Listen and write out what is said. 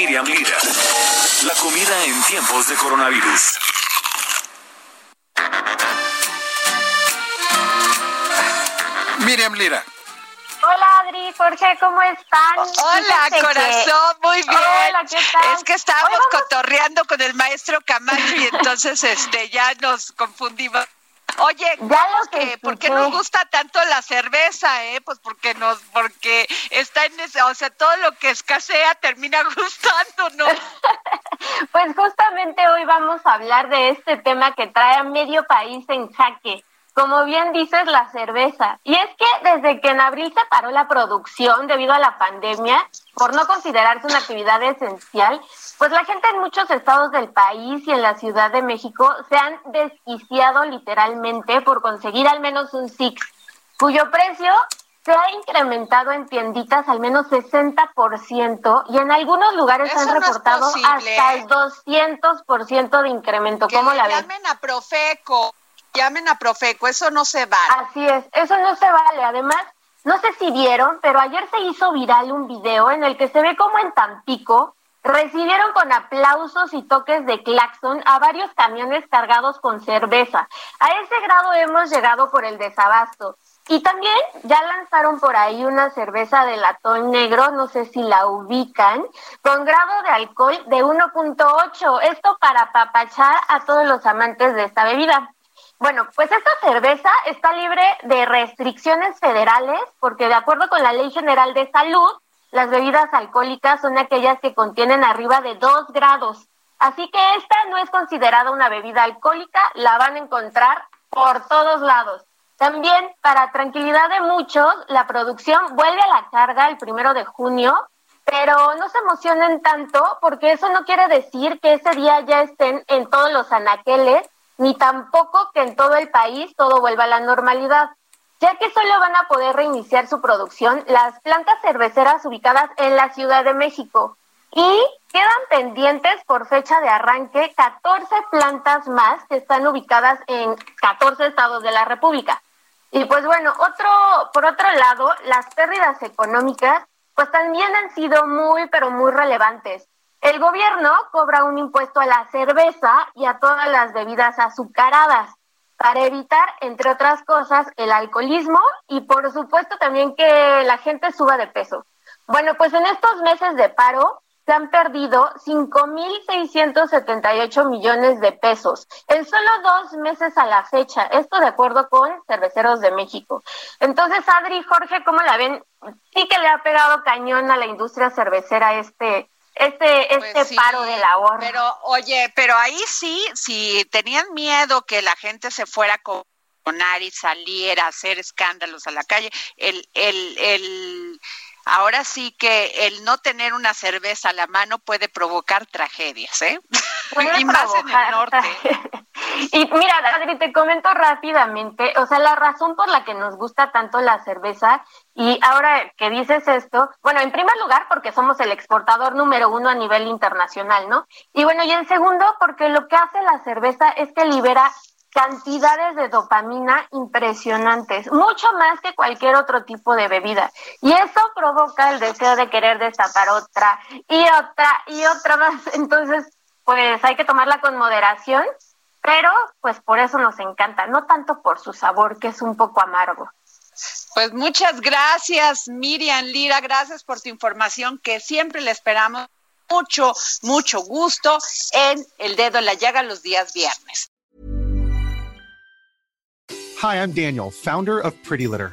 Miriam Lira. La comida en tiempos de coronavirus. Miriam Lira. Hola Adri, Jorge, ¿cómo están? Hola, Fíjate que- corazón, muy bien. Hola, ¿qué tal? Es que estábamos vamos- cotorreando con el maestro Camacho y entonces este ya nos confundimos. Oye, Ya que ¿por qué nos gusta tanto la cerveza, eh? Pues porque nos, porque está en ese, o sea, todo lo que escasea termina gustándonos. Pues justamente hoy vamos a hablar de este tema que trae a medio país en jaque. Como bien dices, la cerveza. Y es que desde que en abril se paró la producción debido a la pandemia, por no considerarse una actividad esencial, pues la gente en muchos estados del país y en la Ciudad de México se han desquiciado literalmente por conseguir al menos un Six, cuyo precio se ha incrementado en tienditas al menos 60% y en algunos lugares Eso han reportado hasta el 200% de incremento. Que ¿Cómo le la ven? llamen a Profeco, llamen a Profeco, eso no se vale. Así es, eso no se vale. Además, no sé si vieron, pero ayer se hizo viral un video en el que se ve como en Tampico recibieron con aplausos y toques de claxon a varios camiones cargados con cerveza. A ese grado hemos llegado por el desabasto. Y también ya lanzaron por ahí una cerveza de latón negro, no sé si la ubican, con grado de alcohol de 1.8. Esto para apapachar a todos los amantes de esta bebida. Bueno, pues esta cerveza está libre de restricciones federales porque de acuerdo con la Ley General de Salud, las bebidas alcohólicas son aquellas que contienen arriba de 2 grados. Así que esta no es considerada una bebida alcohólica, la van a encontrar por todos lados. También, para tranquilidad de muchos, la producción vuelve a la carga el primero de junio, pero no se emocionen tanto porque eso no quiere decir que ese día ya estén en todos los anaqueles, ni tampoco que en todo el país todo vuelva a la normalidad, ya que solo van a poder reiniciar su producción las plantas cerveceras ubicadas en la Ciudad de México. Y quedan pendientes por fecha de arranque 14 plantas más que están ubicadas en 14 estados de la República. Y pues bueno, otro, por otro lado, las pérdidas económicas pues también han sido muy, pero muy relevantes. El gobierno cobra un impuesto a la cerveza y a todas las bebidas azucaradas para evitar, entre otras cosas, el alcoholismo y por supuesto también que la gente suba de peso. Bueno, pues en estos meses de paro se han perdido 5.678 millones de pesos en solo dos meses a la fecha. Esto de acuerdo con Cerveceros de México. Entonces, Adri Jorge, ¿cómo la ven? Sí que le ha pegado cañón a la industria cervecera este este Pues este sí, paro de labor. Pero, oye, pero ahí sí, si tenían miedo que la gente se fuera a conar y saliera a hacer escándalos a la calle, el, el, el, ahora sí que el no tener una cerveza a la mano puede provocar tragedias, ¿eh? Puede y más en el provocar norte. Y mira, Adri, te comento rápidamente, o sea, la razón por la que nos gusta tanto la cerveza, y ahora que dices esto, bueno, en primer lugar, porque somos el exportador número uno a nivel internacional, ¿no? Y bueno, y en segundo, porque lo que hace la cerveza es que libera cantidades de dopamina impresionantes, mucho más que cualquier otro tipo de bebida. Y eso provoca el deseo de querer destapar otra y otra y otra más. Entonces, pues hay que tomarla con moderación, pero pues por eso nos encanta, no tanto por su sabor, que es un poco amargo. Pues muchas gracias, Miriam Lira, gracias por tu información que siempre le esperamos mucho, mucho gusto en El Dedo en la Llaga los días viernes. Hi, I'm Daniel, founder of Pretty Litter.